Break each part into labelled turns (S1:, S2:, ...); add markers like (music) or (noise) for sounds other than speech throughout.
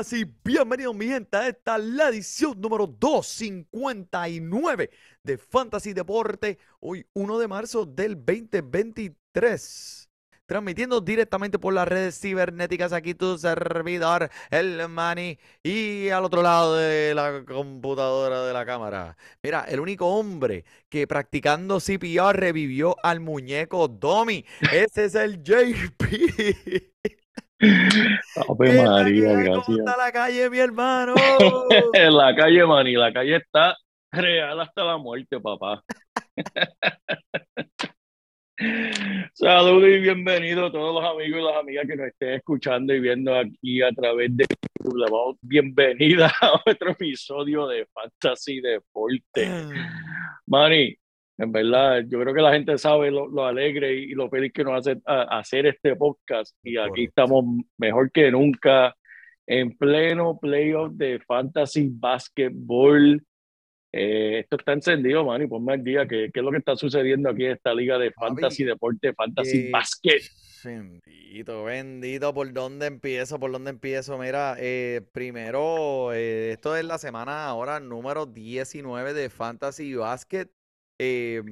S1: buenas y bienvenidos mi gente a esta la edición número 259 de Fantasy Deporte, hoy 1 de marzo del 2023. Transmitiendo directamente por las redes cibernéticas aquí tu servidor, el Mani, y al otro lado de la computadora de la cámara. Mira, el único hombre que practicando CPR revivió al muñeco Domi. Ese es el JP. (laughs)
S2: Ave
S1: ¿Qué tal,
S2: María,
S1: tal? ¿Cómo
S2: gracias.
S1: está la calle, mi hermano?
S2: En (laughs) la calle, Manny, la calle está real hasta la muerte, papá. (laughs) Saludos y bienvenidos a todos los amigos y las amigas que nos estén escuchando y viendo aquí a través de YouTube. Bienvenida (laughs) a otro episodio de Fantasy Deporte. Manny, en verdad, yo creo que la gente sabe lo, lo alegre y, y lo feliz que nos hace a- hacer este podcast. Y aquí
S1: Correcto.
S2: estamos mejor que nunca en pleno playoff de Fantasy Basketball. Eh, esto está encendido, Manny, ponme al día. ¿Qué, qué es lo que está sucediendo aquí en esta liga de Fantasy Deporte, Fantasy
S1: eh,
S2: Basket?
S1: Bendito, bendito, ¿por dónde empiezo? ¿Por dónde empiezo? Mira, eh, primero, eh, esto es la semana ahora número 19 de Fantasy Basket. Eh,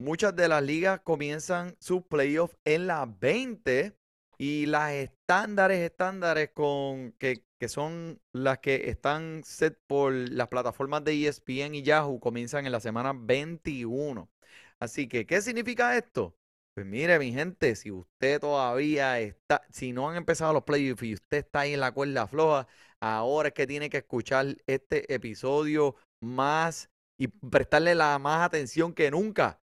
S1: muchas de las ligas comienzan sus playoffs en las 20 y las estándares, estándares con que, que son las que están set por las plataformas de ESPN y Yahoo comienzan en la semana 21. Así que, ¿qué significa esto? Pues mire, mi gente, si usted todavía está, si no han empezado los playoffs y usted está ahí en la cuerda floja, ahora es que tiene que escuchar este episodio más y prestarle la más atención que nunca.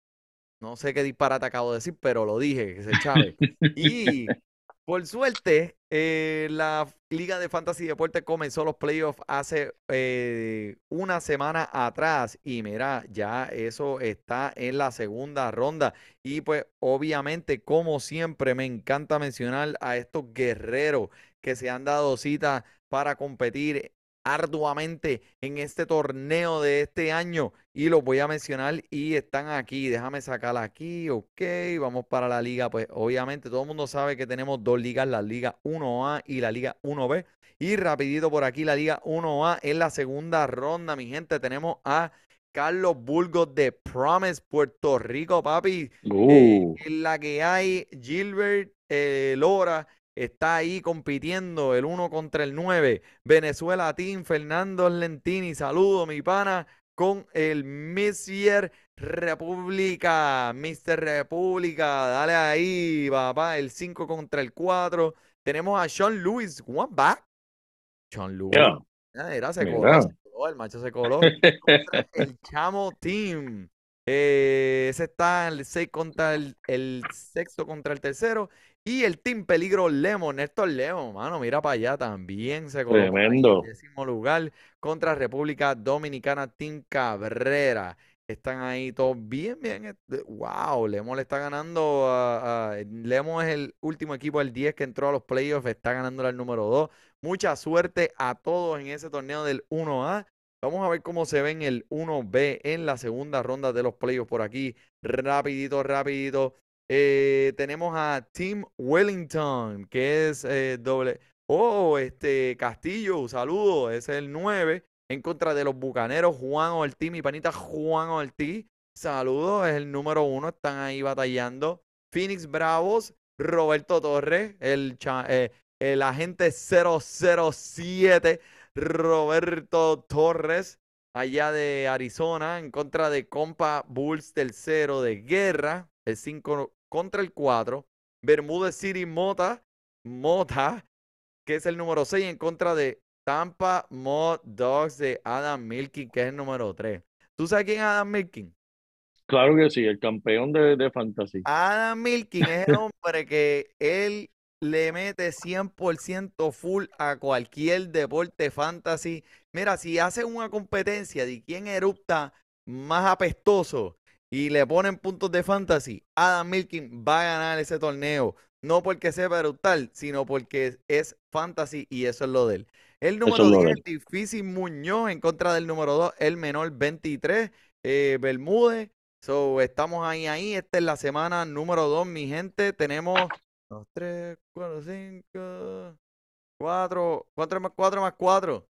S1: No sé qué disparate acabo de decir, pero lo dije, que se chave. Y (laughs) por suerte, eh, la Liga de Fantasy Deporte comenzó los playoffs hace eh, una semana atrás. Y mira, ya eso está en la segunda ronda. Y pues, obviamente, como siempre, me encanta mencionar a estos guerreros que se han dado cita para competir arduamente en este torneo de este año y los voy a mencionar y están aquí. Déjame sacar aquí, ok, vamos para la liga. Pues obviamente todo el mundo sabe que tenemos dos ligas, la liga 1A y la liga 1B. Y rapidito por aquí, la liga 1A en la segunda ronda, mi gente, tenemos a Carlos Burgos de Promise, Puerto Rico, papi. Eh,
S2: Uh,
S1: en la que hay Gilbert eh, Lora está ahí compitiendo el 1 contra el 9. Venezuela Team, Fernando Lentini, saludo mi pana, con el Missier República, Mr. República, dale ahí, papá, el 5 contra el 4. Tenemos a Sean Lewis, one back. Sean Lewis.
S2: Yeah.
S1: Ah, se coló, se coló, el macho se coló. El (laughs) Chamo Team. Eh, ese está el 6 contra el, el sexto contra el tercero. Y el Team Peligro Lemon, Néstor Lemon, mano, mira para allá, también se ahí,
S2: Tremendo.
S1: décimo lugar contra República Dominicana Team Cabrera. Están ahí todos bien, bien. Wow, Lemon le está ganando a, a- Lemon es el último equipo del 10 que entró a los playoffs, está ganando al número 2. Mucha suerte a todos en ese torneo del 1A. Vamos a ver cómo se ve en el 1B en la segunda ronda de los playoffs por aquí. Rapidito, rapidito. Eh, tenemos a Team Wellington, que es eh, doble. Oh, este Castillo, saludo, ese es el 9. En contra de los bucaneros, Juan Ortiz, mi panita Juan Ortiz. Saludos, es el número uno, están ahí batallando. Phoenix Bravos, Roberto Torres, el eh, el agente 007 Roberto Torres, allá de Arizona, en contra de Compa Bulls tercero de guerra, el 5 contra el 4. Bermúdez City Mota, Mota, que es el número 6, en contra de Tampa Mod Dogs de Adam Milking, que es el número 3. ¿Tú sabes quién es Adam Milking?
S2: Claro que sí, el campeón de, de fantasy.
S1: Adam Milking es el (laughs) hombre que él le mete 100% full a cualquier deporte fantasy. Mira, si hace una competencia de quién erupta más apestoso y le ponen puntos de fantasy, Adam Milking va a ganar ese torneo. No porque sepa eruptar, sino porque es fantasy y eso es lo de él. El número
S2: Eso es lo
S1: 10,
S2: de
S1: el
S2: él.
S1: difícil Muñoz en contra del número 2, el menor 23, eh, Bermúdez. So, estamos ahí, ahí. Esta es la semana número 2, mi gente. Tenemos 2, 3, 4, 5, 4, 4 más 4 más 4.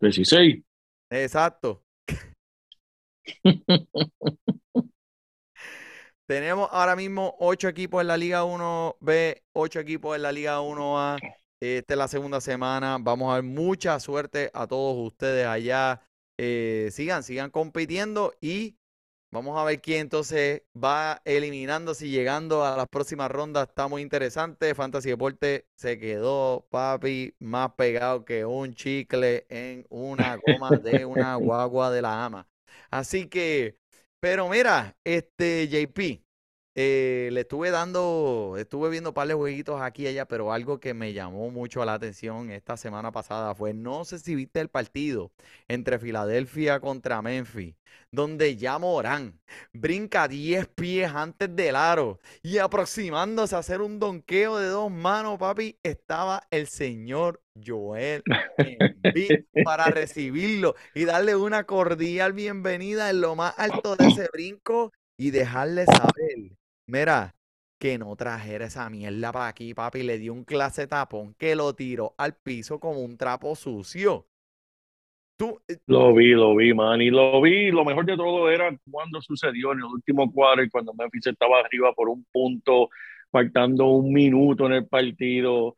S2: 16.
S1: Exacto. (laughs) Tenemos ahora mismo 8 equipos en la Liga 1B, 8 equipos en la Liga 1A. Esta es la segunda semana. Vamos a ver mucha suerte a todos ustedes allá. Eh, sigan, sigan compitiendo y vamos a ver quién entonces va eliminándose y llegando a las próximas rondas. Está muy interesante. Fantasy Deporte se quedó, papi, más pegado que un chicle en una goma de una (laughs) guagua de la ama. Así que, pero mira, este JP, eh, le estuve dando, estuve viendo un par de jueguitos aquí y allá, pero algo que me llamó mucho la atención esta semana pasada fue, no sé si viste el partido entre Filadelfia contra Memphis, donde ya Morán brinca 10 pies antes del aro y aproximándose a hacer un donqueo de dos manos, papi, estaba el señor Joel (laughs) Embiid para recibirlo y darle una cordial bienvenida en lo más alto de ese brinco y dejarle saber, mira, que no trajera esa mierda para aquí, papi, le dio un clase tapón que lo tiró al piso como un trapo sucio. Tú, eh,
S2: Lo vi, lo vi, man. Y lo vi. Lo mejor de todo era cuando sucedió en el último cuadro y cuando Memphis estaba arriba por un punto, faltando un minuto en el partido.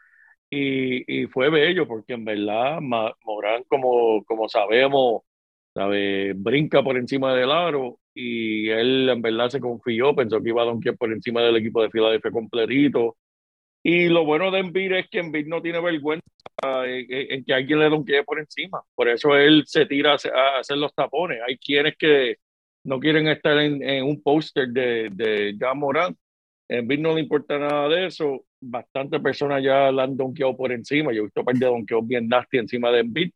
S2: Y, y fue bello porque en verdad Morán, como, como sabemos, sabe, brinca por encima del aro y él en verdad se confió, pensó que iba a donkear por encima del equipo de Filadelfia completito. Y lo bueno de Embiid es que Embiid no tiene vergüenza en, en- en que alguien le donquee por encima. Por eso él se tira a a hacer los tapones. Hay quienes que no quieren estar en, en un póster de, de Ja Morant. Embiid no le importa nada de eso. Bastantes personas ya la han donkeado por encima. Yo he visto un par de donkeos bien nasty encima de Embiid.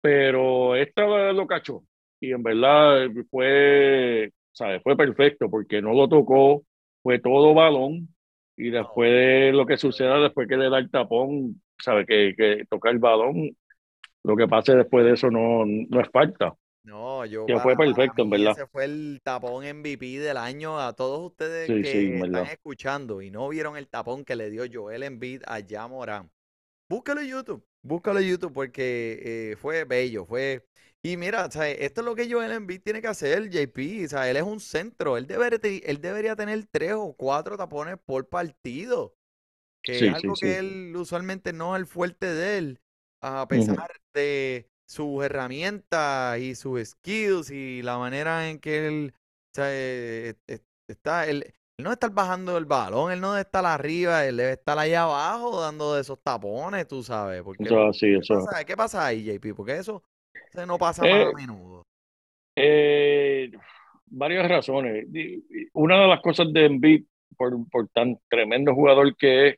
S2: Pero esta lo cachó. Y en verdad fue, ¿sabes? Fue perfecto porque no lo tocó. Fue todo balón. Y después de lo que suceda, después que le da el tapón, sabe que, que toca el balón, lo que pase después de eso no, no es falta.
S1: no, yo
S2: Que fue perfecto, en verdad.
S1: ese fue el tapón MVP del año a todos ustedes
S2: Sí,
S1: que
S2: sí, en
S1: están
S2: verdad.
S1: escuchando y no vieron el tapón que le dio Joel Embiid a Ja Morant. Búscalo en YouTube, búscalo en YouTube porque eh, fue bello, fue... Y mira, ¿sabes? esto es lo que Joel Embiid tiene que hacer, JP, sea, él es un centro, él debería, él debería tener tres o cuatro tapones por partido, que
S2: Sí,
S1: es algo
S2: sí.
S1: que él usualmente no es el fuerte de él, a pesar de sus herramientas y sus skills y la manera en que él eh, eh, está, él, él no debe estar bajando el balón, él no debe estar arriba, él debe estar allá abajo dando de esos tapones, tú sabes, porque
S2: Eso es así,
S1: ¿qué
S2: eso es.
S1: pasa, qué pasa ahí, JP? Porque eso no pasa más a
S2: Eh,
S1: menudo.
S2: eh, varias razones. Una de las cosas de Embiid, por, por tan tremendo jugador que es,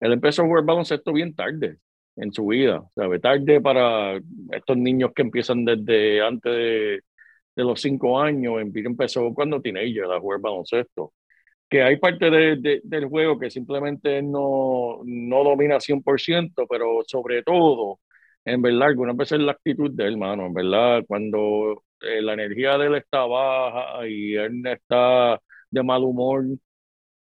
S2: él empezó a jugar baloncesto bien tarde en su vida, ¿sabe? Tarde para estos niños que empiezan desde antes de, de los cinco años. Embiid empezó cuando teenager a jugar baloncesto. Que hay parte de- de- del juego que simplemente no, no domina 100%, pero sobre todo, en verdad, algunas veces la actitud de él, mano, en verdad, cuando eh, la energía de él está baja y él está de mal humor,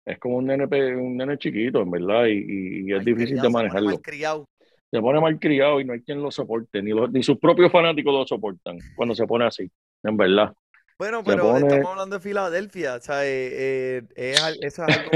S2: es como un nene, un nene chiquito, en verdad, y, y- es difícil
S1: Malcriado,
S2: de
S1: se pone
S2: manejarlo.
S1: malcriado.
S2: Se pone mal criado y no hay quien lo soporte, ni, los- ni sus propios fanáticos lo soportan cuando se pone así, en verdad.
S1: Bueno, pero
S2: pone-
S1: estamos hablando de Filadelfia, o sea, eh, eh, es al- eso es algo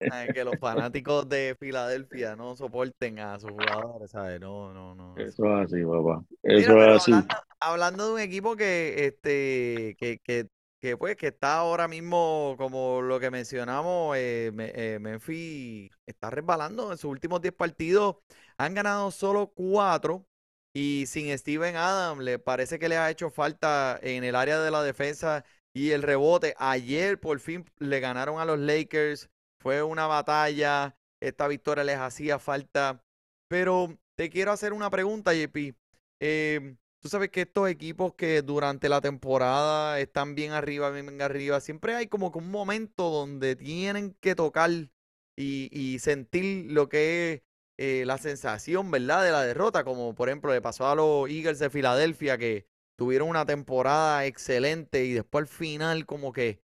S1: eh, que los fanáticos de Filadelfia no soporten a sus jugadores, ¿sabes? No, no, no.
S2: Eso es así, papá. Eso es así.
S1: hablando, hablando de un equipo que, este, que, que, que, pues, que está ahora mismo, como lo que mencionamos, eh, eh, Memphis está resbalando en sus últimos 10 partidos. Han ganado solo 4 y sin Steven Adams, le parece que le ha hecho falta en el área de la defensa y el rebote. Ayer por fin le ganaron a los Lakers. Fue una batalla. Esta victoria les hacía falta. Pero te quiero hacer una pregunta, JP. Eh, tú sabes que estos equipos que durante la temporada están bien arriba, bien arriba, siempre hay como que un momento donde tienen que tocar y, y sentir lo que es eh, la sensación, ¿verdad? De la derrota, como por ejemplo le pasó a los Eagles de Filadelfia que tuvieron una temporada excelente y después al final como que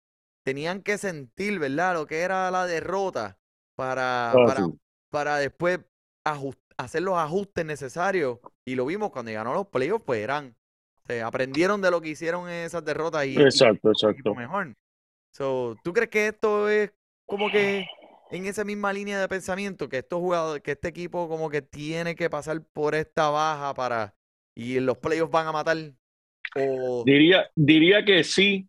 S1: tenían que sentir, ¿verdad? Lo que era la derrota para,
S2: Ah,
S1: para,
S2: sí.
S1: para después hacer los ajustes necesarios. Y lo vimos cuando llegaron los playoffs, pues eran, se aprendieron de lo que hicieron en esas derrotas y, y
S2: Exacto, exacto.
S1: mejor. So, ¿tú crees que esto es como que en esa misma línea de pensamiento, que estos jugadores, que este equipo como que tiene que pasar por esta baja para y los playoffs van a matar? O
S2: Diría, diría que sí,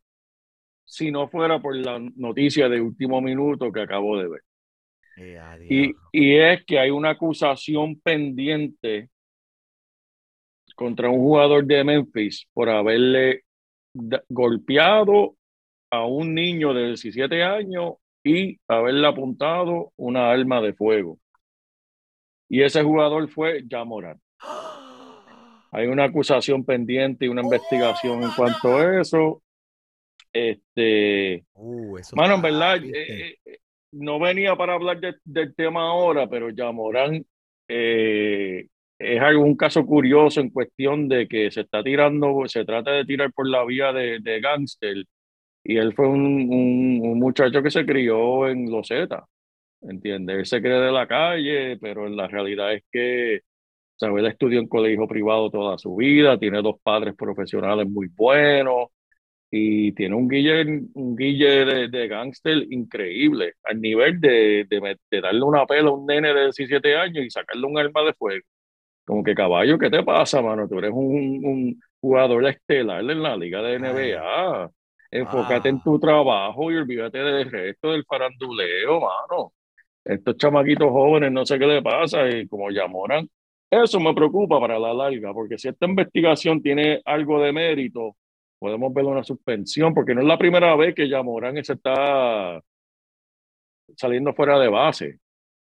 S2: si no fuera por la noticia de último minuto que acabo de ver.
S1: Eh,
S2: Y, y es que hay una acusación pendiente contra un jugador de Memphis por haberle golpeado a un niño de 17 años y haberle apuntado una arma de fuego. Y ese jugador fue Jamoran. (gasps) Hay una acusación pendiente y una investigación en cuanto a eso. Este,
S1: Uh, eso
S2: Mano, en verdad,
S1: triste.
S2: eh, eh, no venía para hablar de- del tema ahora, pero Yamorán eh, es algún caso curioso en cuestión de que se está tirando, se trata de tirar por la vía de, de gángster, y él fue un, un- un muchacho que se crió en Loseta, ¿entiendes? Él se cree de la calle, pero en la realidad es que, ¿sabes? Él estudió en colegio privado toda su vida, tiene dos padres profesionales muy buenos y tiene un guille, un guille de, de gángster increíble, al nivel de, de, de darle una pela a un nene de 17 años y sacarle un arma de fuego. Como que caballo, ¿qué te pasa, mano? Tú eres un, un jugador estelar en la liga de. NBA. Enfócate en
S1: Ah.
S2: tu trabajo y olvídate del resto del faranduleo, mano. Estos chamaquitos jóvenes, no sé qué le pasa, y como llamoran, eso me preocupa para la larga, porque si esta investigación tiene algo de mérito, podemos ver una suspensión, porque no es la primera vez que Yamorán se está saliendo fuera de base,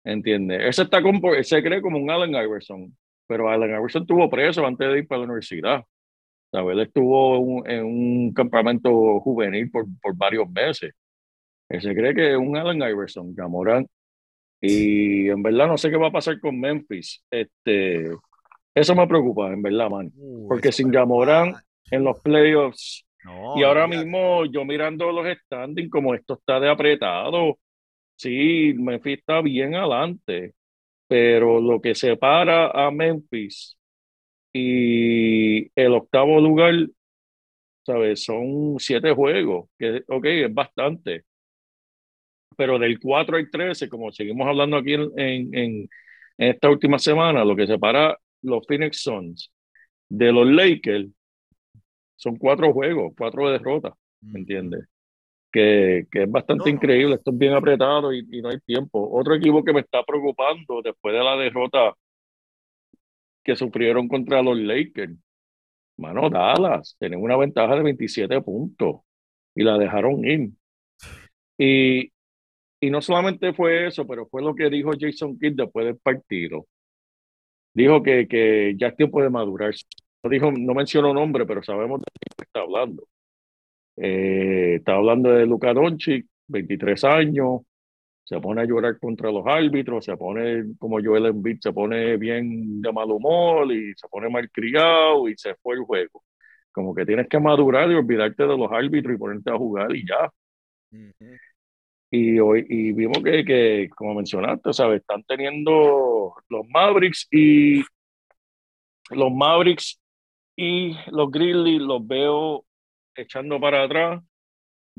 S2: ¿entiendes? Ese está como, se cree como un Allen Iverson, pero Allen Iverson estuvo preso antes de ir para la universidad. ¿Sabes? Él estuvo un- en un campamento juvenil por, por varios meses. Él se cree que es un Allen Iverson, Yamorán. Y en verdad no sé qué va a pasar con Memphis. Este, eso me preocupa, en verdad, man.
S1: Uh,
S2: Porque sin. Yamorán en los playoffs
S1: No,
S2: y ahora
S1: olvídate.
S2: mismo yo mirando los standings, como esto está de apretado, sí, Memphis está bien adelante, pero lo que separa a Memphis y el octavo lugar, ¿sabes? Son siete juegos, que ok, es bastante. Pero del 4 al 13, como seguimos hablando aquí en, en, en esta última semana, lo que separa los Phoenix Suns de los Lakers son cuatro juegos, cuatro derrotas. ¿me entiendes? Que, que es bastante
S1: No, no.
S2: increíble, esto es bien apretado y, y no hay tiempo. Otro equipo que me está preocupando después de la derrota que sufrieron contra los Lakers, mano, Dallas, tienen una ventaja de 27 puntos y la dejaron ir. Y, y no solamente fue eso, pero fue lo que dijo Jason Kidd después del partido. Dijo que, que ya es tiempo de madurar. No, dijo, no mencionó nombre, pero sabemos de quién está hablando. Eh, está hablando de Luka Doncic, 23 años, se pone a llorar contra los árbitros, se pone como Joel Embiid, se pone bien de mal humor y se pone mal criado y se fue el juego. Como que tienes que madurar y olvidarte de los árbitros y ponerte a jugar y ya. Y hoy y vimos que, que, como mencionaste, ¿sabes? Están teniendo los Mavericks y los Mavericks y los Grizzlies los veo echando para atrás.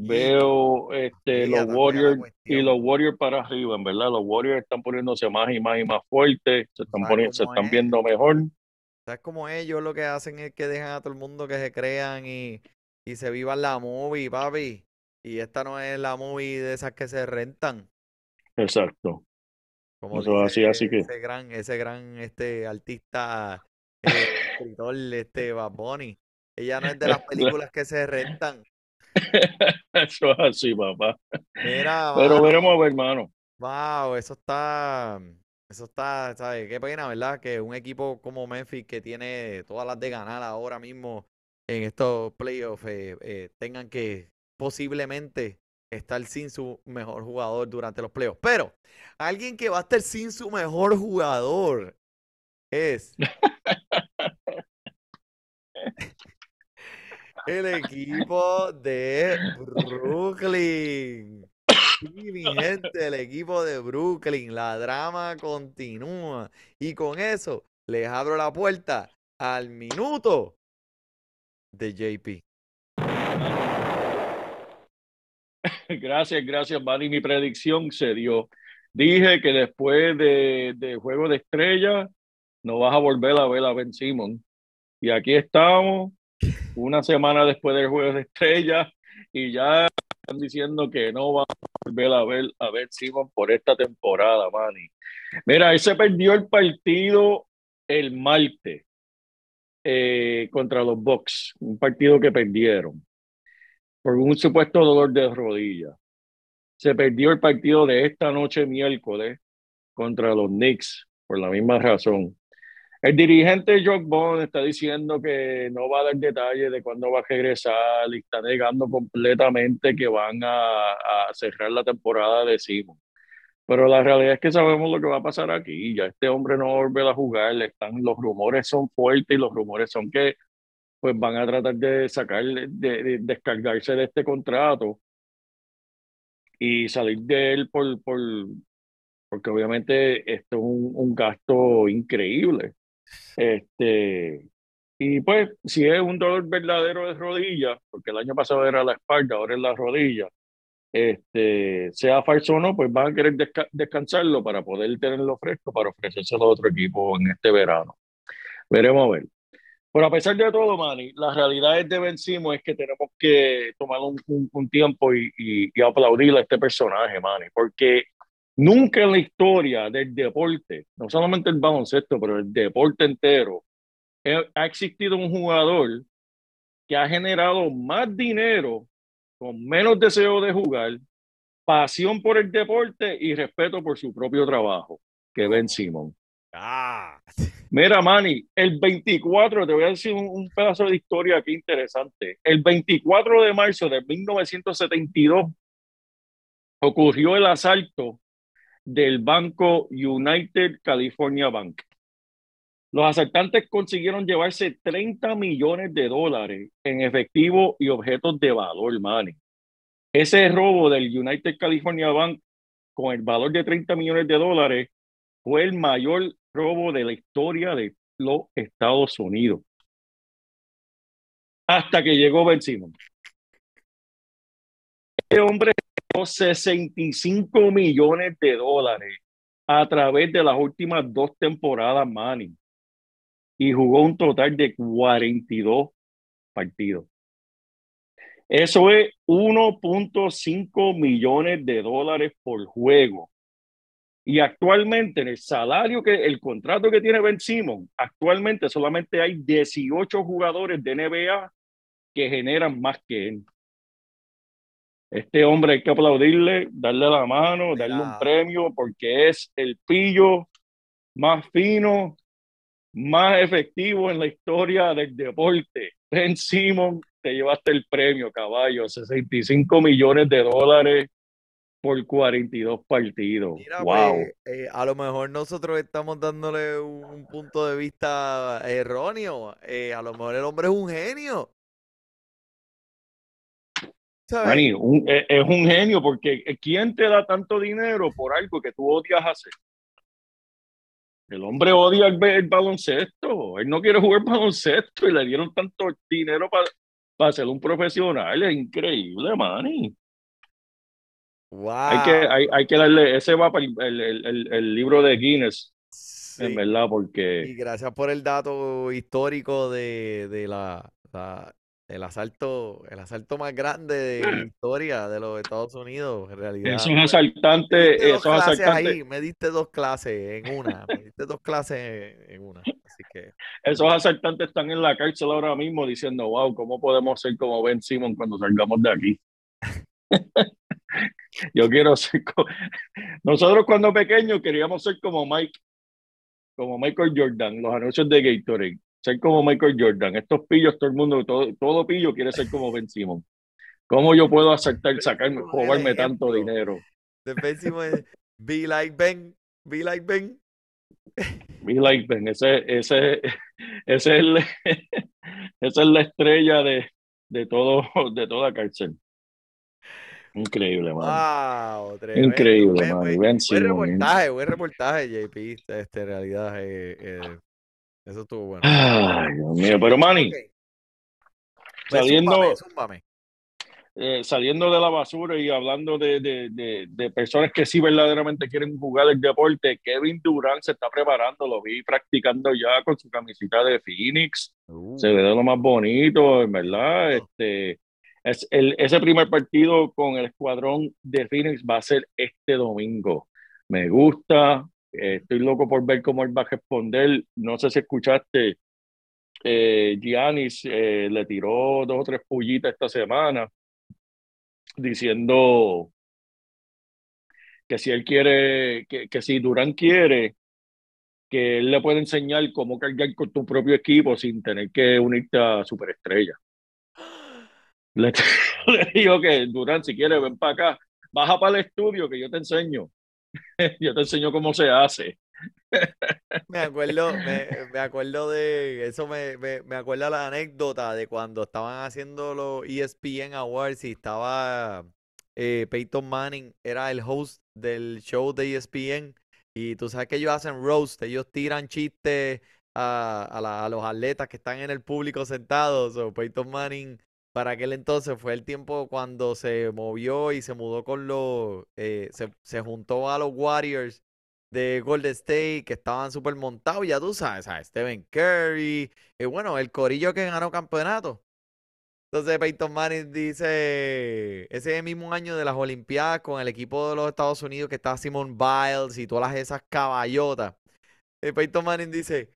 S2: Veo este, los Warriors y los Warriors para arriba, en verdad. Los Warriors están poniéndose más y más y más fuertes, se están, poniendo, se están
S1: es.
S2: viendo mejor.
S1: ¿Sabes cómo ellos lo que hacen es que dejan a todo el mundo que se crean y, y se vivan la movie, papi? Y esta no es la movie de esas que se rentan.
S2: Exacto.
S1: Como
S2: Eso es así,
S1: dice
S2: así que-
S1: ese gran, ese gran este artista, eh, escritor, este Bad Bunny. Ella no es de las (laughs) películas que se rentan. (laughs)
S2: Eso es así, papá.
S1: Mira,
S2: Pero veremos a ver, hermano.
S1: wow, eso está, eso está, ¿sabes? Qué pena, ¿verdad? Que un equipo como Memphis que tiene todas las de ganar ahora mismo en estos playoffs eh, eh, tengan que posiblemente estar sin su mejor jugador durante los playoffs. Pero alguien que va a estar sin su mejor jugador es (laughs) el equipo de Brooklyn. Sí, mi gente, el equipo de Brooklyn. La drama continúa. Y con eso les abro la puerta al minuto de JP. (laughs)
S2: Gracias, gracias, Manny. Mi predicción se dio. Dije que después de, Juego de Estrella no vas a volver a ver a Ben Simon. Y aquí estamos, una semana después del Juego de Estrella, y ya están diciendo que no vas a volver a ver a Ben Simon por esta temporada, Manny. Mira, él se perdió el partido el martes eh, contra los Bucks, un partido que perdieron por un supuesto dolor de rodilla. Se perdió el partido de esta noche miércoles contra los Knicks por la misma razón. El dirigente Jock Bond está diciendo que no va a dar detalles de cuándo va a regresar y está negando completamente que van a, cerrar la temporada de Simon. Pero la realidad es que sabemos lo que va a pasar aquí. Ya este hombre no volver a jugar. Están, los rumores son fuertes y los rumores son que pues van a tratar de sacar, de, de descargarse de este contrato y salir de él por, por porque obviamente esto es un, un gasto increíble. Este, y pues, si es un dolor verdadero de rodilla, porque el año pasado era la espalda, ahora es la rodilla, este, sea falso o no, pues van a querer desca- descansarlo para poder tenerlo fresco para ofrecérselo a otro equipo en este verano. Veremos a ver. Pero a pesar de todo, Manny, la realidad es de Ben Simmons es que tenemos que tomar un tiempo y, y, y aplaudir a este personaje, Manny, porque nunca en la historia del deporte, no solamente el baloncesto, pero el deporte entero, eh, ha existido un jugador que ha generado más dinero con menos deseo de jugar, pasión por el deporte y respeto por su propio trabajo, que Ben Simmons.
S1: Ah,
S2: Mira, Manny, el 24, te voy a decir un, un pedazo de historia aquí interesante. El 24 de marzo de 1972 ocurrió el asalto del banco United California Bank. Los asaltantes consiguieron llevarse 30 millones de dólares en efectivo y objetos de valor, Manny. Ese robo del United California Bank con el valor de 30 millones de dólares fue el mayor robo de la historia de los Estados Unidos. Hasta que llegó Ben Simmons. Este hombre sacó 65 millones de dólares a través de las últimas dos temporadas, Manny. Y jugó un total de 42 partidos. Eso es 1.5 millones de dólares por juego. Y actualmente en el salario que el contrato que tiene Ben Simon, actualmente solamente hay 18 jugadores de NBA que generan más que él. Este hombre hay que aplaudirle, darle la mano, darle un premio porque es el pillo más fino, más efectivo en la historia del deporte. Ben Simon, te llevaste el premio, caballo, 65 millones de dólares por 42 partidos. wow.
S1: pues, eh, a lo mejor nosotros estamos dándole un, un punto de vista erróneo. Eh, a lo mejor el hombre es un genio.
S2: Manny, un- es, un genio porque ¿quién te da tanto dinero por algo que tú odias hacer? El hombre odia el, el baloncesto, él no quiere jugar baloncesto y le dieron tanto dinero para para ser un profesional. Es increíble, Manny.
S1: Wow.
S2: Hay que, hay, hay que darle, ese va para el, el- el- libro de Guinness, en verdad,
S1: Y
S2: porque
S1: gracias por el dato histórico de, de la, la- el asalto, el asalto más grande de la historia de los Estados Unidos, en realidad.
S2: esos
S1: Me
S2: asaltantes, esos asaltantes,
S1: ahí, me diste dos clases en una, me diste dos clases en una. Así que
S2: esos asaltantes están en la cárcel ahora mismo diciendo, wow, ¿cómo podemos ser como Ben Simon cuando salgamos de aquí? (laughs) Yo quiero ser como... Nosotros cuando pequeños queríamos ser como Mike, como Michael Jordan, los anuncios de Gatorade, ser como Michael Jordan. Estos pillos, todo el mundo, todo, todo pillo quiere ser como Ben Simon. ¿Cómo yo puedo aceptar, sacarme, robarme tanto dinero?
S1: después decimos, be like Ben, be like Ben. (laughs)
S2: Be like Ben, ese, ese, ese es, el- (laughs) esa es la estrella de, de, todo, de toda cárcel. Increíble, mano.
S1: Wow.
S2: Increíble, mano.
S1: buen-
S2: Ben
S1: Buen
S2: Simon.
S1: reportaje, buen reportaje, JP. Este, en realidad, eh, eh, eso estuvo bueno.
S2: Ay, Dios mío. Pero, Manny,
S1: Ok. Pues,
S2: saliendo,
S1: zúmbame, zúmbame.
S2: eh, saliendo de la basura y hablando de, de, de, de personas que sí verdaderamente quieren jugar el deporte, Kevin Durant se está preparando, lo vi practicando ya con su camiseta de Phoenix.
S1: Uh,
S2: se ve de lo más bonito, en verdad. Este, es el, ese primer partido con el escuadrón de Phoenix va a ser este domingo. Me gusta, eh, estoy loco por ver cómo él va a responder. No sé si escuchaste, eh, Giannis eh, le tiró dos o tres pullitas esta semana diciendo que si él quiere, que, que si Durán quiere, que él le puede enseñar cómo cargar con tu propio equipo sin tener que unirte a Superestrella. Le, (laughs) le digo que Durán, si quieres, ven para acá, baja para el estudio que yo te enseño. (laughs) Yo te enseño cómo se hace.
S1: Me acuerdo, me, acuerdo de eso, me, me, me acuerda la anécdota de cuando estaban haciendo los ESPN Awards y estaba eh, Peyton Manning, era el host del show de ESPN y tú sabes que ellos hacen roast, ellos tiran chistes a, a, a los atletas que están en el público sentados. O Peyton Manning, para aquel entonces fue el tiempo cuando se movió y se mudó con los, eh, se, se juntó a los Warriors de Golden State que estaban súper montados, ya tú sabes, ¿sabes? Stephen Curry, y bueno, el corillo que ganó campeonato. Entonces Peyton Manning dice, ese mismo año de las Olimpiadas con el equipo de los Estados Unidos que está Simon Biles y todas esas caballotas, eh, Peyton Manning dice,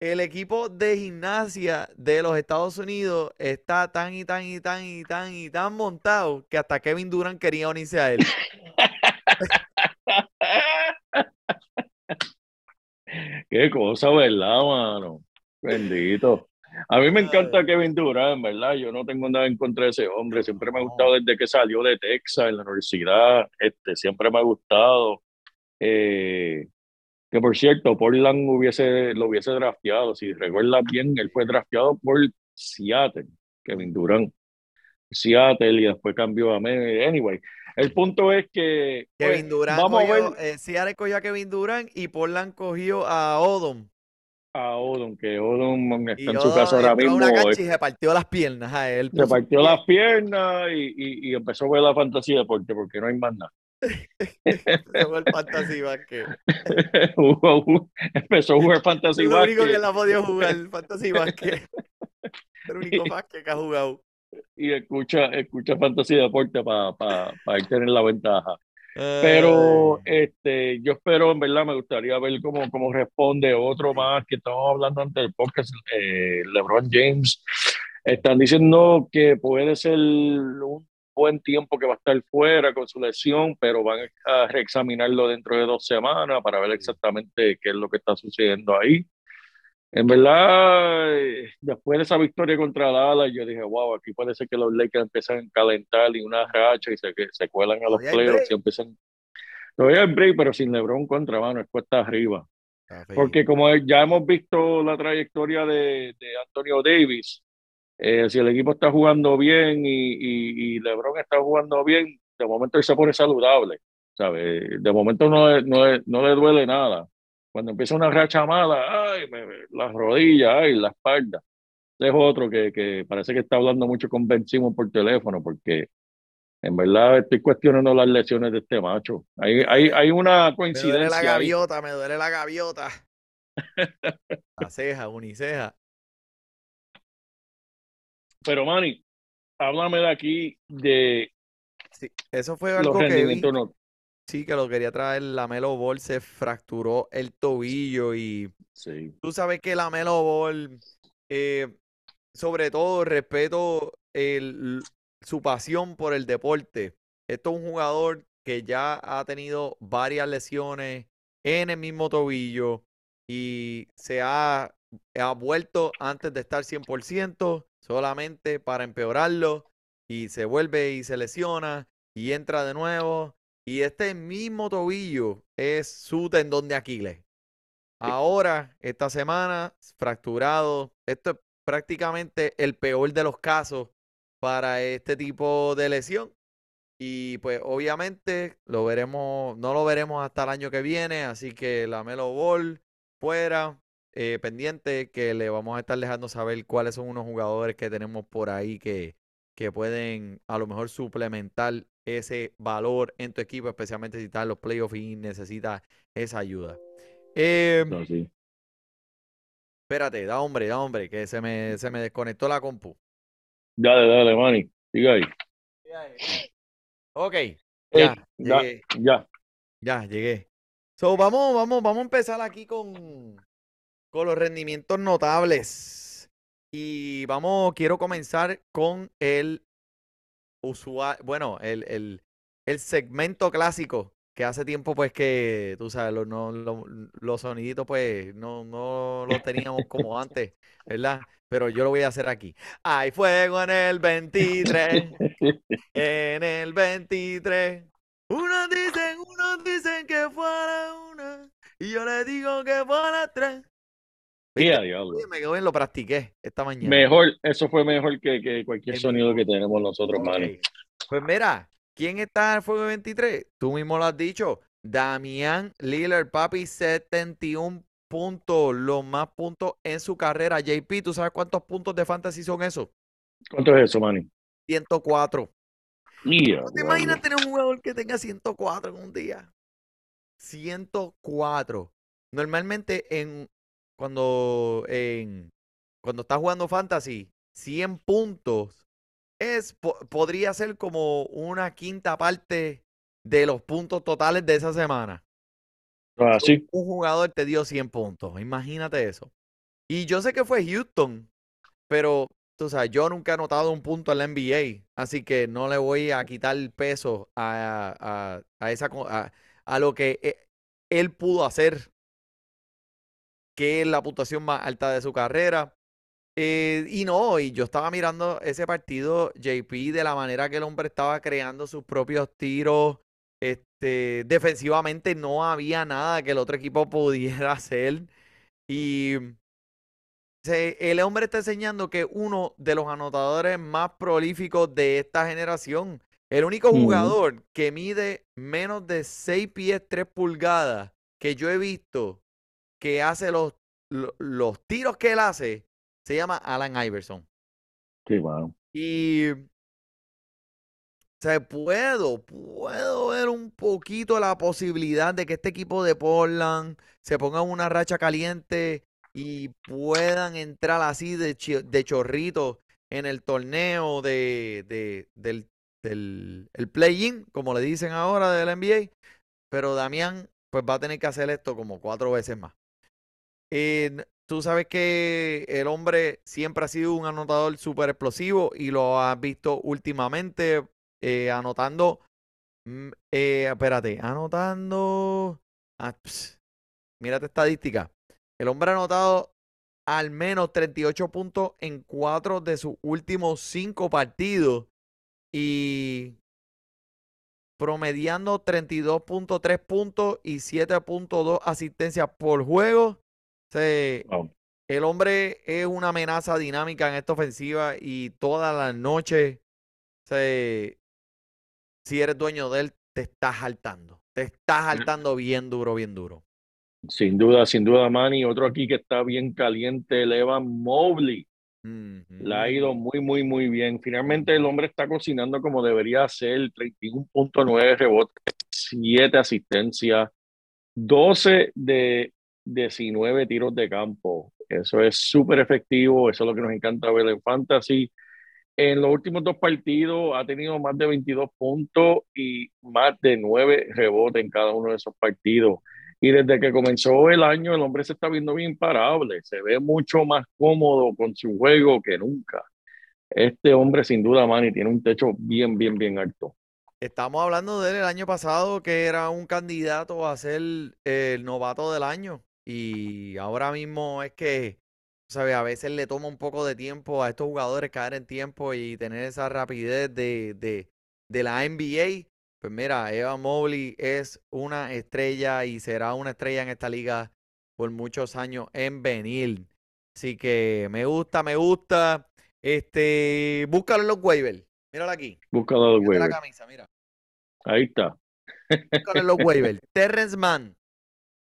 S1: el equipo de gimnasia de los Estados Unidos está tan y tan y tan y tan y tan montado que hasta Kevin Durant quería unirse a él. (laughs)
S2: Qué cosa, ¿verdad, mano? Bendito. A mí me encanta Kevin Durant, ¿verdad? Yo no tengo nada en contra de ese hombre. Siempre me ha gustado desde que salió de Texas en la universidad. Este, siempre me ha gustado. Eh, que por cierto, Portland hubiese, lo hubiese drafteado. Si recuerdas bien, él fue drafteado por Seattle, Kevin Durant. Seattle y después cambió a Memphis. Anyway, el punto es que pues,
S1: Kevin Durant
S2: vamos a ver
S1: cogió, eh, Seattle cogió a Kevin Durant y Portland cogió a Odom.
S2: a Odom, que Odom
S1: Y
S2: está en su casa ahora mismo.
S1: una cancha y se partió las piernas a él.
S2: se partió las piernas y, y, y empezó a ver la fantasía deporte porque no hay más nada.
S1: Se fue el fantasy basket.
S2: Empezó a jugar fantasy
S1: Es (laughs) lo único que
S2: basket
S1: él ha podido jugar, el fantasy (laughs) basket. El único basket que ha jugado.
S2: y escucha, escucha fantasy deporte para pa, pa tener la ventaja. Pero
S1: Ay,
S2: este, yo espero, en verdad, me gustaría ver cómo, cómo responde otro más que estamos hablando antes del podcast, eh, LeBron James. Están diciendo que puede ser un buen tiempo que va a estar fuera con su lesión, pero van a reexaminarlo dentro de dos semanas para ver exactamente qué es lo que está sucediendo ahí. En verdad, después de esa victoria contra Dallas, yo dije, wow, aquí ser que los Lakers empiezan a calentar y una racha y se, que se cuelan a los playoffs y empiezan. Todavía hay break, pero sin LeBron contra mano, es cuesta arriba. Porque como ya hemos visto la trayectoria de, de Antonio Davis, eh, si el equipo está jugando bien y, y, y LeBron está jugando bien, de momento él se pone saludable, ¿sabes? De momento no, le- no, le- no le duele nada. Cuando empieza una racha mala, ay, me- las rodillas, ay, la espalda. es otro que, que parece que está hablando mucho con Ben Simmons por teléfono, porque en verdad estoy cuestionando las lesiones de este macho. Hay, hay, hay una
S1: Me duele la
S2: coincidencia. ahí.
S1: gaviota, me duele la gaviota. (laughs) La ceja, uniceja.
S2: Pero, Manny, háblame de aquí de
S1: Sí, eso fue
S2: los
S1: algo que vi.
S2: rendimientos. no-
S1: Sí, que lo quería traer. La Melo Ball se fracturó el tobillo y
S2: Sí,
S1: tú sabes que la Melo Ball, eh, sobre todo, respeto el- su pasión por el deporte. Esto es un jugador que ya ha tenido varias lesiones en el mismo tobillo y se ha, ha vuelto antes de estar 100% solamente para empeorarlo y se vuelve y se lesiona y entra de nuevo. Y este mismo tobillo es su tendón de Aquiles. Ahora, esta semana, fracturado. Esto es prácticamente el peor de los casos para este tipo de lesión. Y pues obviamente lo veremos, no lo veremos hasta el año que viene, así que la Melo Ball fuera, eh, pendiente, que le vamos a estar dejando saber cuáles son unos jugadores que tenemos por ahí que, que pueden a lo mejor suplementar ese valor en tu equipo, especialmente si estás en los playoffs y necesitas esa ayuda. Eh,
S2: no, sí.
S1: espérate, da hombre, da hombre, que se me, se me desconectó la compu.
S2: Dale, dale, Manny. Siga ahí.
S1: Ok,
S2: Eh,
S1: ya,
S2: ya, ya.
S1: ya, llegué. So, vamos, vamos, vamos a empezar aquí con, los rendimientos notables. Y vamos, quiero comenzar con el usuario, bueno, el, el, el segmento clásico que hace tiempo pues que, tú sabes, los, no, lo- los soniditos pues no, no los teníamos como antes, ¿verdad? Pero yo lo voy a hacer aquí. Hay fuego en el 23, en el 23. Unos dicen, unos dicen que fuera una, y yo les digo que fuera tres.
S2: Mira, diablo.
S1: Me quedó bien, lo practiqué esta mañana.
S2: Mejor, eso fue mejor que, que cualquier
S1: El
S2: sonido
S1: mejor.
S2: que tenemos nosotros, Manny.
S1: Ok. Pues mira, ¿quién está en el Fuego 23? Tú mismo lo has dicho. Damián Lillard, papi, 71 puntos, los más puntos en su carrera. JP, ¿tú sabes cuántos puntos de fantasy son esos?
S2: ¿Cuánto es eso, Manny?
S1: 104.
S2: Mira,
S1: ¿No te imaginas tener un jugador que tenga 104 en un día? 104. Normalmente en cuando en cuando estás jugando fantasy, 100 puntos es po- podría ser como una quinta parte de los puntos totales de esa semana.
S2: Ah, sí.
S1: Un jugador te dio 100 puntos, imagínate eso. Y yo sé que fue Houston, pero tú sabes, yo nunca he anotado un punto en la NBA, así que no le voy a quitar el peso a, a- a esa, a, a lo que eh, él pudo hacer, que es la puntuación más alta de su carrera. Eh, y no, y yo estaba mirando ese partido, JP, de la manera que el hombre estaba creando sus propios tiros. Este, defensivamente no había nada que el otro equipo (laughs) pudiera hacer. Y se- el hombre está enseñando que uno de los anotadores más prolíficos de esta generación, el único jugador que mide menos de 6 pies 3 pulgadas que yo he visto que hace los, lo- los tiros que él hace, se llama Alan Iverson.
S2: Sí, mano.
S1: Y se puedo, puedo ver un poquito la posibilidad de que este equipo de Portland se ponga en una racha caliente y puedan entrar así de, de chorrito en el torneo de, de- del, del el play-in, como le dicen ahora del NBA. Pero Damián, pues va a tener que hacer esto como cuatro veces más. Eh, tú sabes que el hombre siempre ha sido un anotador súper explosivo y lo has visto últimamente eh, anotando. mm, eh, espérate, anotando. ah, ps, mírate estadística. El hombre ha anotado al menos 38 puntos en cuatro de sus últimos cinco partidos y promediando 32.3 puntos y 7.2 asistencias por juego. Se-
S2: Wow.
S1: el hombre es una amenaza dinámica en esta ofensiva y todas las noches, se- si eres dueño de él, te estás saltando. Te estás saltando bien duro, bien duro.
S2: Sin duda, sin duda, Manny. Otro aquí que está bien caliente, el Evan Mobley. Le ha ido muy, muy, muy bien. Finalmente el hombre está cocinando como debería ser, 31.9 rebotes, 7 asistencias, 12 de 19 tiros de campo. Eso es súper efectivo, eso es lo que nos encanta ver en Fantasy. En los últimos dos partidos ha tenido más de 22 puntos y más de 9 rebotes en cada uno de esos partidos. Y desde que comenzó el año, el hombre se está viendo bien imparable, se ve mucho más cómodo con su juego que nunca. Este hombre, sin duda, Manny, tiene un techo bien, bien, bien alto.
S1: Estamos hablando de él el año pasado, que era un candidato a ser el novato del año. Y ahora mismo es que, ¿sabes? A veces le toma un poco de tiempo a estos jugadores caer en tiempo y tener esa rapidez de, de, de la NBA. Pues mira, Evan Mobley es una estrella y será una estrella en esta liga por muchos años en venir. Así que me gusta, me gusta. Este, búscalo en los waivers. Míralo aquí.
S2: Búscalo del
S1: Fíjate la
S2: waiver.
S1: camisa, mira.
S2: Ahí está.
S1: Búscalo en los waivers. (laughs) Terrence Mann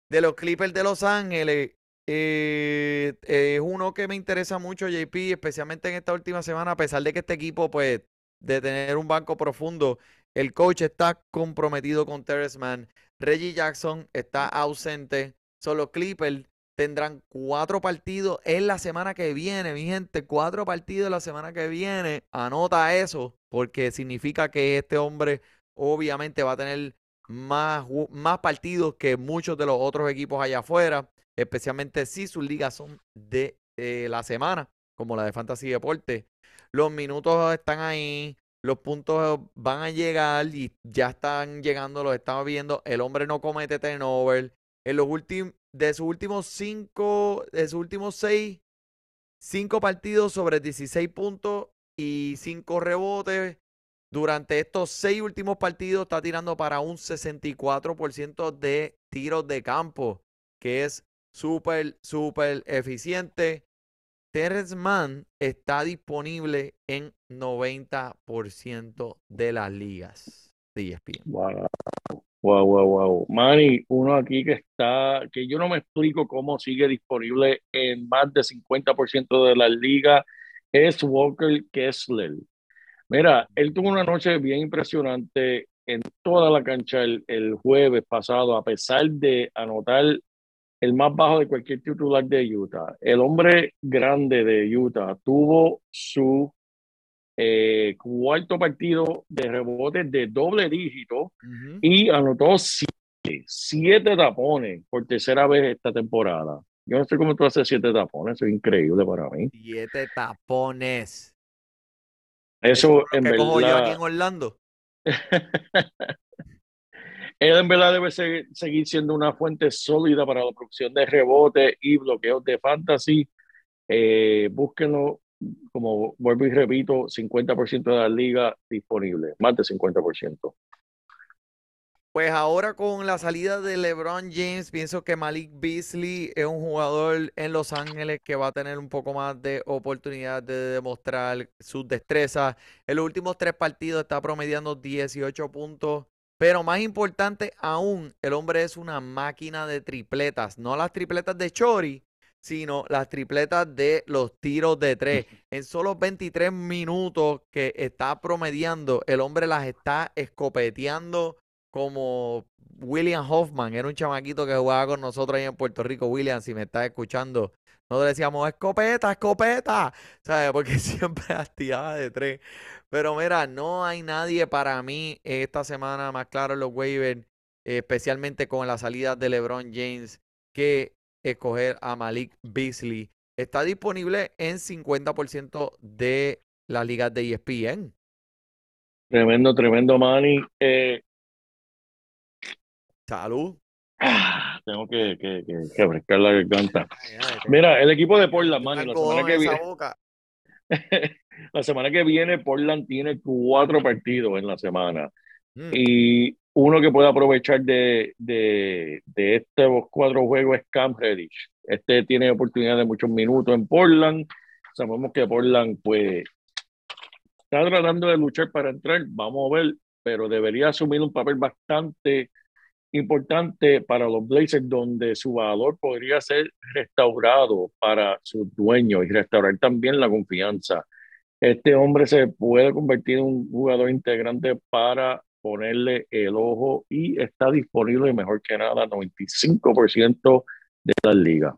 S1: de los Clippers de Los Ángeles. eh, es uno que me interesa mucho, JP, especialmente en esta última semana, a pesar de que este equipo, pues, de tener un banco profundo, el coach está comprometido con Terrence Mann. Reggie Jackson está ausente. Solo Clippers tendrán cuatro partidos en la semana que viene, mi gente. Cuatro partidos la semana que viene. Anota eso, porque significa que este hombre obviamente va a tener más, más partidos que muchos de los otros equipos allá afuera, especialmente si sus ligas son de eh, la semana, como la de Fantasy Deporte. Los minutos están ahí, los puntos van a llegar y ya están llegando, los estamos viendo. El hombre no comete turnover. En los últimos, de sus últimos cinco, de sus últimos seis, cinco partidos sobre 16 puntos y cinco rebotes. Durante estos seis últimos partidos está tirando para un 64% de tiros de campo, que es súper, súper eficiente. Terrence está disponible en 90% de las ligas E.
S2: Wow, wow, wow, wow. Manny, uno aquí que está, que yo no me explico cómo sigue disponible en más de 50% de las ligas, es Walker Kessler. Mira, él tuvo una noche bien impresionante en toda la cancha el, el jueves pasado, a pesar de anotar el más bajo de cualquier titular de Utah. El hombre grande de Utah tuvo su eh, cuarto partido de rebotes de doble dígito y anotó siete, siete tapones por tercera vez esta temporada. Yo no sé cómo tú haces siete tapones, eso es increíble para mí.
S1: Siete tapones.
S2: Eso en
S1: cojo yo aquí
S2: verdad,
S1: en Orlando. (laughs)
S2: él en verdad debe se- seguir siendo una fuente sólida para la producción de rebotes y bloqueos de fantasy. Eh, búsquenlo, como vuelvo y repito, 50% de la liga disponible, más de 50%.
S1: Pues ahora con la salida de LeBron James, pienso que Malik Beasley es un jugador en Los Ángeles que va a tener un poco más de oportunidad de demostrar sus destrezas. En los últimos tres partidos está promediando 18 puntos. Pero más importante aún, el hombre es una máquina de tripletas. No las tripletas de Chori, sino las tripletas de los tiros de tres. (laughs) En solo 23 minutos que está promediando, el hombre las está escopeteando como William Hoffman, era un chamaquito que jugaba con nosotros ahí en Puerto Rico. William, si me estás escuchando, nosotros decíamos escopeta, escopeta, (laughs) ¿sabes? Porque (laughs) siempre las tiraba de tres. Pero mira, no hay nadie para mí esta semana más claro en los waivers, especialmente con la salida de LeBron James, que escoger a Malik Beasley. Está disponible en 50% de las ligas de ESPN.
S2: Tremendo, tremendo, Manny. Eh,
S1: Salud.
S2: ah, tengo que, que, que, que refrescar la garganta.
S1: Ay, ay,
S2: Mira, el equipo de Portland, Manny, la semana que viene, (laughs) la semana que viene Portland tiene cuatro partidos en la semana.
S1: Mm.
S2: Y uno que puede aprovechar de, de, de estos cuatro juegos es Cam Reddish. Este tiene oportunidad de muchos minutos en Portland. Sabemos que Portland, pues, está tratando de luchar para entrar. Vamos a ver, pero debería asumir un papel bastante importante para los Blazers, donde su valor podría ser restaurado para sus dueños y restaurar también la confianza. Este hombre se puede convertir en un jugador integrante para ponerle el ojo y está disponible mejor que nada 95% de la liga.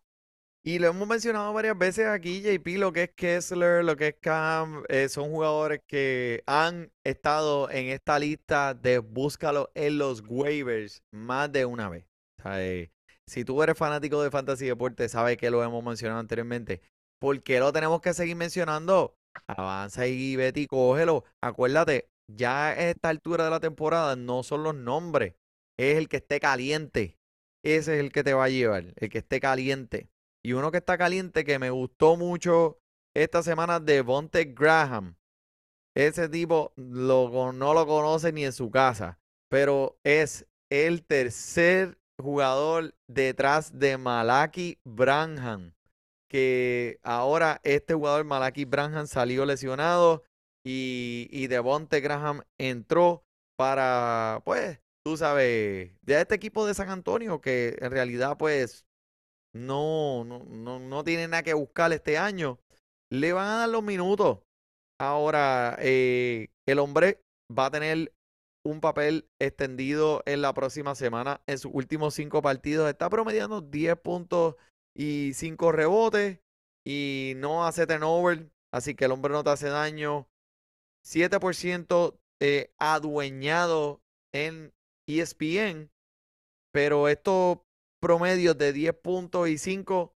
S1: Y lo hemos mencionado varias veces aquí, JP, lo que es Kessler, lo que es Cam, eh, son jugadores que han estado en esta lista de búscalo en los waivers más de una vez. Eh, si tú eres fanático de Fantasy Deporte, sabes que lo hemos mencionado anteriormente. ¿Por qué lo tenemos que seguir mencionando? Avanza y Betty, cógelo. Acuérdate, ya a esta altura de la temporada no son los nombres, es el que esté caliente. Ese es el que te va a llevar, el que esté caliente. Y uno que está caliente que me gustó mucho esta semana de Bonte Graham. Ese tipo no lo conoce ni en su casa, pero es el tercer jugador detrás de Malaki Branham. Que ahora este jugador Malaki Branham salió lesionado y, y Devonte Graham entró para, pues, tú sabes, de este equipo de San Antonio que en realidad, pues, no, no, no, no tiene nada que buscar este año. Le van a dar los minutos. Ahora, eh, el hombre va a tener un papel extendido en la próxima semana. En sus últimos cinco partidos está promediando 10 puntos y 5 rebotes y no hace turnover. Así que el hombre no te hace daño. 7% eh, adueñado en ESPN. Pero esto promedios de 10 puntos y 5,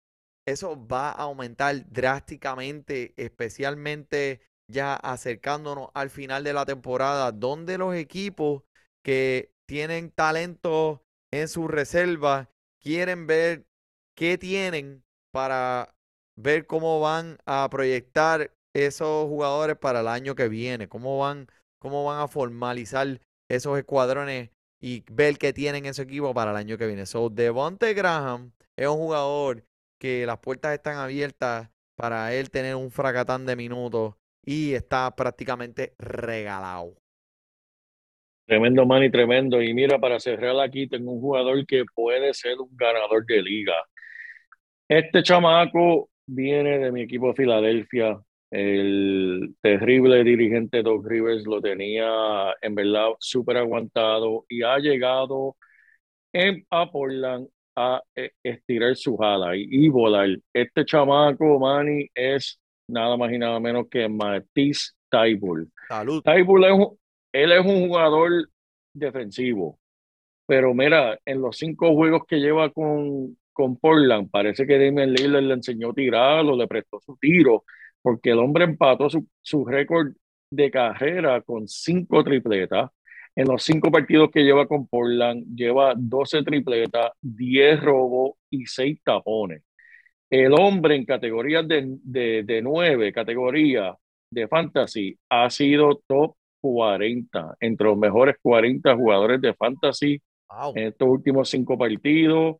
S1: eso va a aumentar drásticamente, especialmente ya acercándonos al final de la temporada, donde los equipos que tienen talento en su reserva quieren ver qué tienen para ver cómo van a proyectar esos jugadores para el año que viene, cómo van, cómo van a formalizar esos escuadrones y ver qué tienen en su equipo para el año que viene. So, Devonte Graham es un jugador que las puertas están abiertas para él tener un fracatán de minutos y está prácticamente regalado.
S2: Tremendo, Manny, tremendo. Y mira, para cerrar aquí, tengo un jugador que puede ser un ganador de liga. Este chamaco viene de mi equipo de Filadelfia. El terrible dirigente Doug Rivers lo tenía en verdad súper aguantado y ha llegado en, a Portland a eh, estirar su jala y, volar. Este chamaco, Manny, es nada más y nada menos que Matisse Taibul.
S1: Salud.
S2: Taibul es un, él es un jugador defensivo, pero mira, en los cinco juegos que lleva con, con Portland, parece que Damian Lillard le enseñó a tirar o le prestó su tiro porque el hombre empató su, su récord de carrera con cinco tripletas. En los cinco partidos que lleva con Portland, lleva 12 tripletas, 10 robos y 6 tapones. El hombre en categorías de, de, de 9, categorías de fantasy, ha sido top 40, entre los mejores 40 jugadores de fantasy en estos últimos cinco partidos.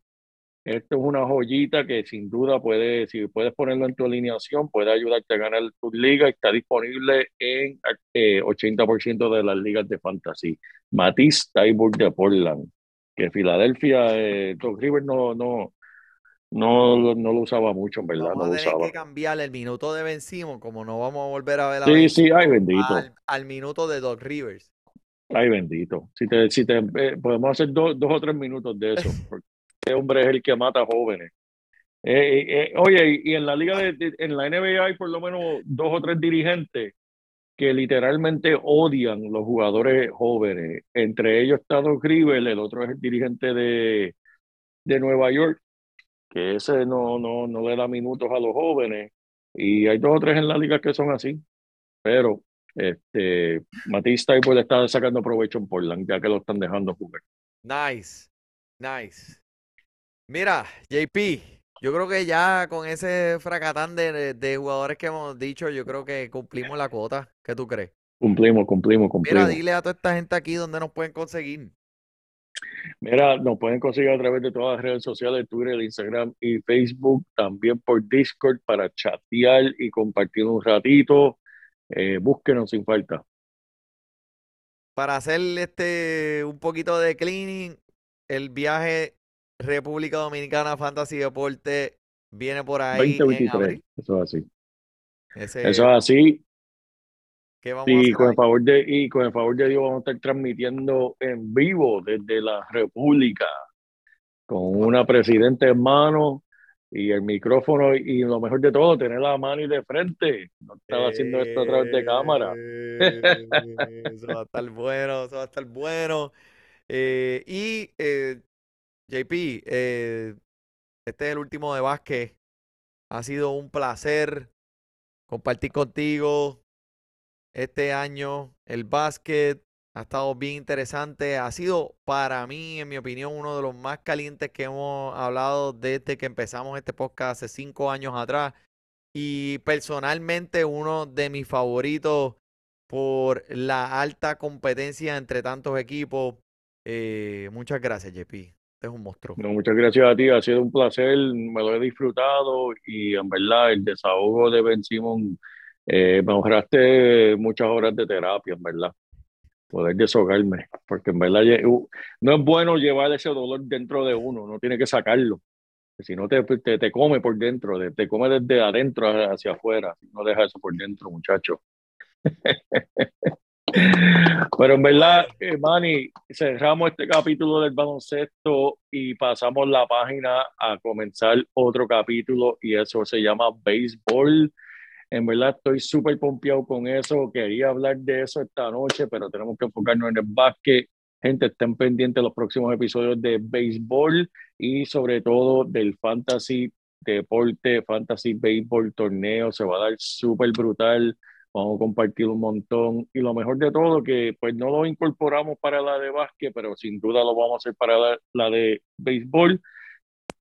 S2: Esto es una joyita que sin duda puede, si puedes ponerlo en tu alineación, puede ayudarte a ganar tu liga. Está disponible en 80% eh, de las ligas de fantasy. Matisse Tyburg de Portland, que Filadelfia, eh, Doc River no, no, no, no lo usaba mucho, en verdad.
S1: Vamos
S2: no
S1: a tener
S2: usaba.
S1: que cambiar el minuto de vencimos, como no vamos a volver a ver a
S2: Sí,
S1: Ben
S2: sí, ay bendito,
S1: al, al minuto de Doc Rivers.
S2: ay bendito. Si te, si te, eh, podemos hacer dos, dos o tres minutos de eso, (laughs) porque este hombre es el que mata jóvenes. Eh, eh, eh, oye, y en la liga de, de- en la NBA hay por lo menos dos o tres dirigentes que literalmente odian los jugadores jóvenes. Entre ellos está Doc Rivers, el otro es el dirigente de, de Nueva York, que ese no, no, no le da minutos a los jóvenes. Y hay dos o tres en la liga que son así. Pero este, Matisse Thybulle le está sacando provecho en Portland, ya que lo están dejando jugar.
S1: Nice, nice. Mira, JP, yo creo que ya con ese fracatán de, de jugadores que hemos dicho, yo creo que cumplimos la cuota. ¿Qué tú crees?
S2: Cumplimos, cumplimos,
S1: Mira,
S2: cumplimos.
S1: dile a toda esta gente aquí dónde nos pueden conseguir.
S2: Mira, nos pueden conseguir a través de todas las redes sociales, Twitter, Instagram y Facebook, también por Discord para chatear y compartir un ratito. Eh, búsquenos sin falta.
S1: Para hacer este un poquito de cleaning, el viaje República Dominicana Fantasy Deporte viene por ahí en
S2: 2023.
S1: abril.
S2: Eso es así.
S1: Ese,
S2: Eso es así.
S1: ¿qué vamos a
S2: Y con el favor de, y con el favor de Dios vamos a estar transmitiendo en vivo desde la República con una presidenta en mano y el micrófono y lo mejor de todo, tener la mano y de frente. No estaba haciendo esto a través de cámara.
S1: Eh, Eso va a estar (laughs) bueno, eso va a estar bueno. Eh, y eh, JP, eh, este es el último de básquet. Ha sido un placer compartir contigo este año el básquet. Ha estado bien interesante. Ha sido para mí, en mi opinión, uno de los más calientes que hemos hablado desde que empezamos este podcast hace cinco años atrás. Y personalmente uno de mis favoritos por la alta competencia entre tantos equipos. Eh, muchas gracias, JP. Es un monstruo.
S2: No, muchas gracias a ti, ha sido un placer, me lo he disfrutado y en verdad el desahogo de Ben Simon, eh, me ahorraste muchas horas de terapia, en verdad, poder desahogarme, porque en verdad no es bueno llevar ese dolor dentro de uno, uno tiene que sacarlo, si no te, te, te come por dentro, te, come desde adentro hacia afuera, no deja eso por dentro, muchacho. (laughs) Pero en verdad, eh, Manny, cerramos este capítulo del baloncesto y pasamos la página a comenzar otro capítulo y eso se llama béisbol. En verdad estoy súper pompeado con eso. Quería hablar de eso esta noche, pero tenemos que enfocarnos en el básquet. Gente, estén pendientes de los próximos episodios de béisbol y sobre todo del fantasy deporte, fantasy béisbol torneo. Se va a dar súper brutal. Vamos a compartir un montón. Y lo mejor de todo, que pues no lo incorporamos para la de básquet, pero sin duda lo vamos a hacer para la, la de béisbol.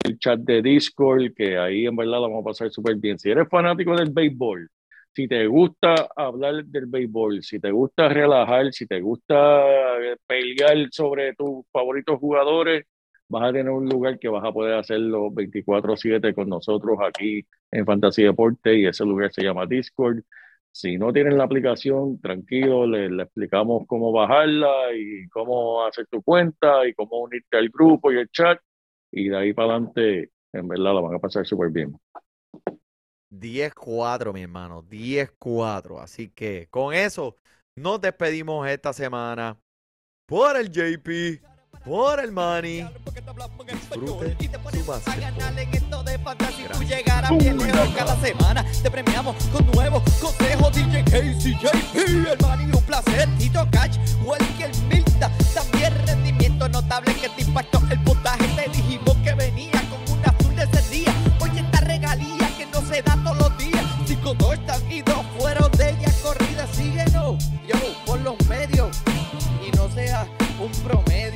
S2: El chat de Discord, que ahí en verdad lo vamos a pasar súper bien. Si eres fanático del béisbol, si te gusta hablar del béisbol, si te gusta relajar, si te gusta eh, pelear sobre tus favoritos jugadores, vas a tener un lugar que vas a poder hacerlo 24/7 con nosotros aquí en Fantasy Deporte y ese lugar se llama Discord. Si no tienen la aplicación, tranquilo, le, le explicamos cómo bajarla y cómo hacer tu cuenta y cómo unirte al grupo y el chat. Y de ahí para adelante, en verdad, la van a pasar súper bien.
S1: 10-4, mi hermano. 10-4. Así que con eso nos despedimos esta semana. Por el JP, por el money. Disfrute su básquetbol.
S3: Tú llegarás bien lejos cada semana. Te premiamos con nuevos consejos. DJ KCJP, el money, un placer. Tito Cash, Welker Milta. También rendimiento notable que te impactó el puntaje. Te dijimos que venía con una azul de ese día. Oye, esta regalía que no se da todos los días. Cinco, dos están y dos fueron de ella corrida. Síguenos, yo, por los medios. Y no seas un promedio.